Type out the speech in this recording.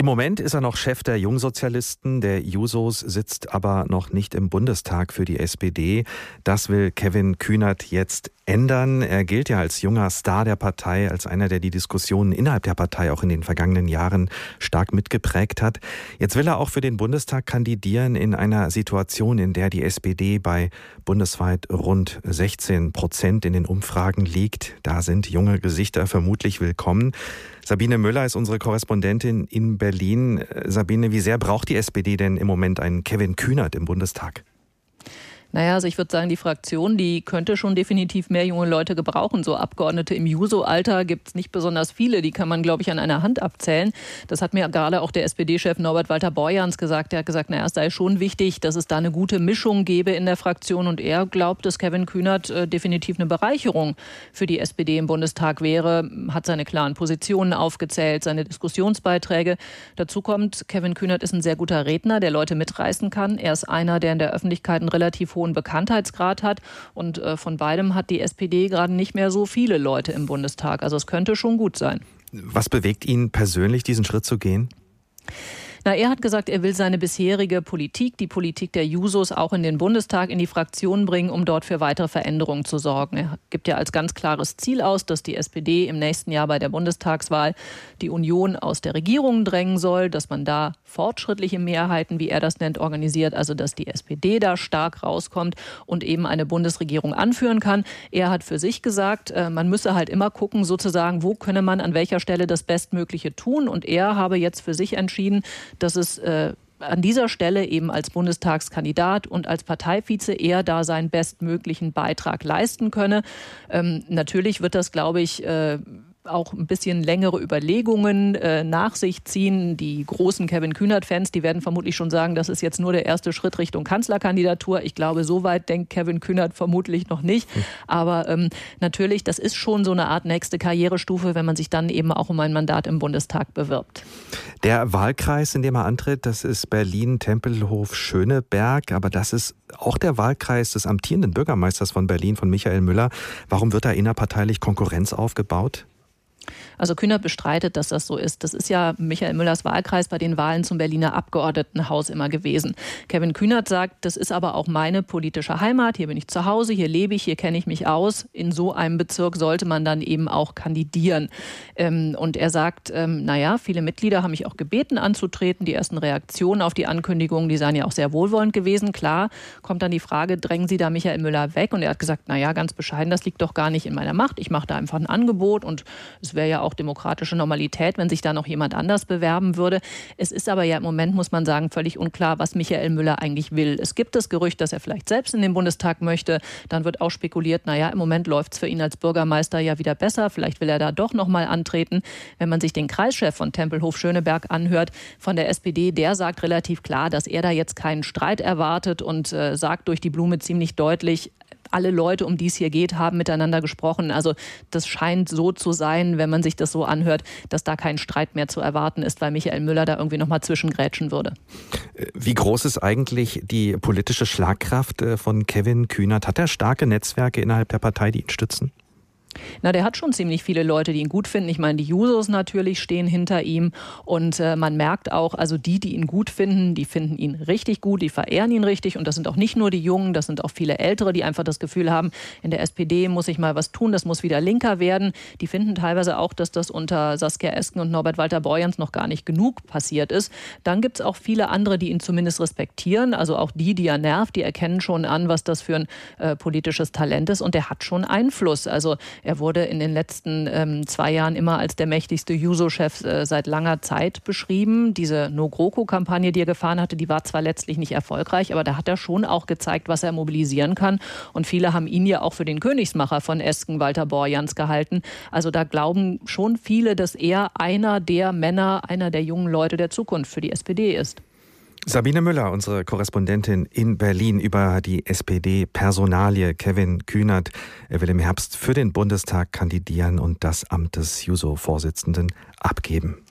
Im Moment ist er noch Chef der Jungsozialisten, der Jusos, sitzt aber noch nicht im Bundestag für die SPD. Das will Kevin Kühnert jetzt ändern. Er gilt ja als junger Star der Partei, als einer, der die Diskussionen innerhalb der Partei auch in den vergangenen Jahren stark mitgeprägt hat. Jetzt will er auch für den Bundestag kandidieren in einer Situation, in der die SPD bei bundesweit rund 16 Prozent in den Umfragen liegt. Da sind junge Gesichter vermutlich willkommen. Sabine Müller ist unsere Korrespondentin in Berlin. Äh, Sabine, wie sehr braucht die SPD denn im Moment einen Kevin Kühnert im Bundestag? Naja, also ich würde sagen, die Fraktion, die könnte schon definitiv mehr junge Leute gebrauchen. So Abgeordnete im Juso-Alter gibt es nicht besonders viele. Die kann man, glaube ich, an einer Hand abzählen. Das hat mir gerade auch der SPD-Chef Norbert Walter Borjans gesagt. Er hat gesagt, naja, es sei schon wichtig, dass es da eine gute Mischung gäbe in der Fraktion. Und er glaubt, dass Kevin Kühnert äh, definitiv eine Bereicherung für die SPD im Bundestag wäre. Hat seine klaren Positionen aufgezählt, seine Diskussionsbeiträge. Dazu kommt, Kevin Kühnert ist ein sehr guter Redner, der Leute mitreißen kann. Er ist einer, der in der Öffentlichkeit einen relativ hohen Bekanntheitsgrad hat. Und äh, von beidem hat die SPD gerade nicht mehr so viele Leute im Bundestag. Also es könnte schon gut sein. Was bewegt ihn persönlich, diesen Schritt zu gehen? Na, er hat gesagt, er will seine bisherige Politik, die Politik der Jusos, auch in den Bundestag, in die Fraktion bringen, um dort für weitere Veränderungen zu sorgen. Er gibt ja als ganz klares Ziel aus, dass die SPD im nächsten Jahr bei der Bundestagswahl die Union aus der Regierung drängen soll, dass man da fortschrittliche Mehrheiten, wie er das nennt, organisiert, also dass die SPD da stark rauskommt und eben eine Bundesregierung anführen kann. Er hat für sich gesagt, äh, man müsse halt immer gucken, sozusagen, wo könne man an welcher Stelle das Bestmögliche tun. Und er habe jetzt für sich entschieden, dass es äh, an dieser Stelle eben als Bundestagskandidat und als Parteivize eher da seinen bestmöglichen Beitrag leisten könne. Ähm, natürlich wird das, glaube ich, äh, auch ein bisschen längere Überlegungen äh, nach sich ziehen. Die großen Kevin Kühnert-Fans, die werden vermutlich schon sagen, das ist jetzt nur der erste Schritt Richtung Kanzlerkandidatur. Ich glaube, so weit denkt Kevin Kühnert vermutlich noch nicht. Hm. Aber ähm, natürlich, das ist schon so eine Art nächste Karrierestufe, wenn man sich dann eben auch um ein Mandat im Bundestag bewirbt. Der Wahlkreis, in dem er antritt, das ist Berlin-Tempelhof-Schöneberg. Aber das ist auch der Wahlkreis des amtierenden Bürgermeisters von Berlin, von Michael Müller. Warum wird da innerparteilich Konkurrenz aufgebaut? Also Kühner bestreitet, dass das so ist. Das ist ja Michael Müllers Wahlkreis bei den Wahlen zum Berliner Abgeordnetenhaus immer gewesen. Kevin Kühnert sagt, das ist aber auch meine politische Heimat. Hier bin ich zu Hause, hier lebe ich, hier kenne ich mich aus. In so einem Bezirk sollte man dann eben auch kandidieren. Ähm, und er sagt, ähm, naja, viele Mitglieder haben mich auch gebeten anzutreten. Die ersten Reaktionen auf die Ankündigung, die seien ja auch sehr wohlwollend gewesen. Klar, kommt dann die Frage, drängen Sie da Michael Müller weg? Und er hat gesagt, naja, ganz bescheiden, das liegt doch gar nicht in meiner Macht. Ich mache da einfach ein Angebot und es wäre ja auch demokratische Normalität, wenn sich da noch jemand anders bewerben würde. Es ist aber ja im Moment, muss man sagen, völlig unklar, was Michael Müller eigentlich will. Es gibt das Gerücht, dass er vielleicht selbst in den Bundestag möchte. Dann wird auch spekuliert, naja, im Moment läuft es für ihn als Bürgermeister ja wieder besser. Vielleicht will er da doch nochmal antreten. Wenn man sich den Kreischef von Tempelhof Schöneberg anhört, von der SPD, der sagt relativ klar, dass er da jetzt keinen Streit erwartet und äh, sagt durch die Blume ziemlich deutlich, alle Leute, um die es hier geht, haben miteinander gesprochen. Also das scheint so zu sein, wenn man sich das so anhört, dass da kein Streit mehr zu erwarten ist, weil Michael Müller da irgendwie nochmal zwischengrätschen würde. Wie groß ist eigentlich die politische Schlagkraft äh, von Kevin Kühnert? Hat er starke Netzwerke innerhalb der Partei, die ihn stützen? Na, der hat schon ziemlich viele Leute, die ihn gut finden. Ich meine, die Jusos natürlich stehen hinter ihm und äh, man merkt auch, also die, die ihn gut finden, die finden ihn richtig gut, die verehren ihn richtig und das sind auch nicht nur die Jungen, das sind auch viele Ältere, die einfach das Gefühl haben, in der SPD muss ich mal was tun, das muss wieder linker werden. Die finden teilweise auch, dass das unter Saskia Esken und Norbert Walter Borjans noch gar nicht genug passiert ist. Dann gibt es auch viele andere, die ihn zumindest respektieren, also auch die, die er nervt, die erkennen schon an, was das für ein äh, politisches Talent ist und der hat schon Einfluss. Also er wurde in den letzten ähm, zwei Jahren immer als der mächtigste Juso-Chef äh, seit langer Zeit beschrieben. Diese No-GroKo-Kampagne, die er gefahren hatte, die war zwar letztlich nicht erfolgreich, aber da hat er schon auch gezeigt, was er mobilisieren kann. Und viele haben ihn ja auch für den Königsmacher von Esken, Walter Borjans, gehalten. Also da glauben schon viele, dass er einer der Männer, einer der jungen Leute der Zukunft für die SPD ist. Sabine Müller, unsere Korrespondentin in Berlin über die SPD-Personalie Kevin Kühnert. Er will im Herbst für den Bundestag kandidieren und das Amt des Juso-Vorsitzenden abgeben.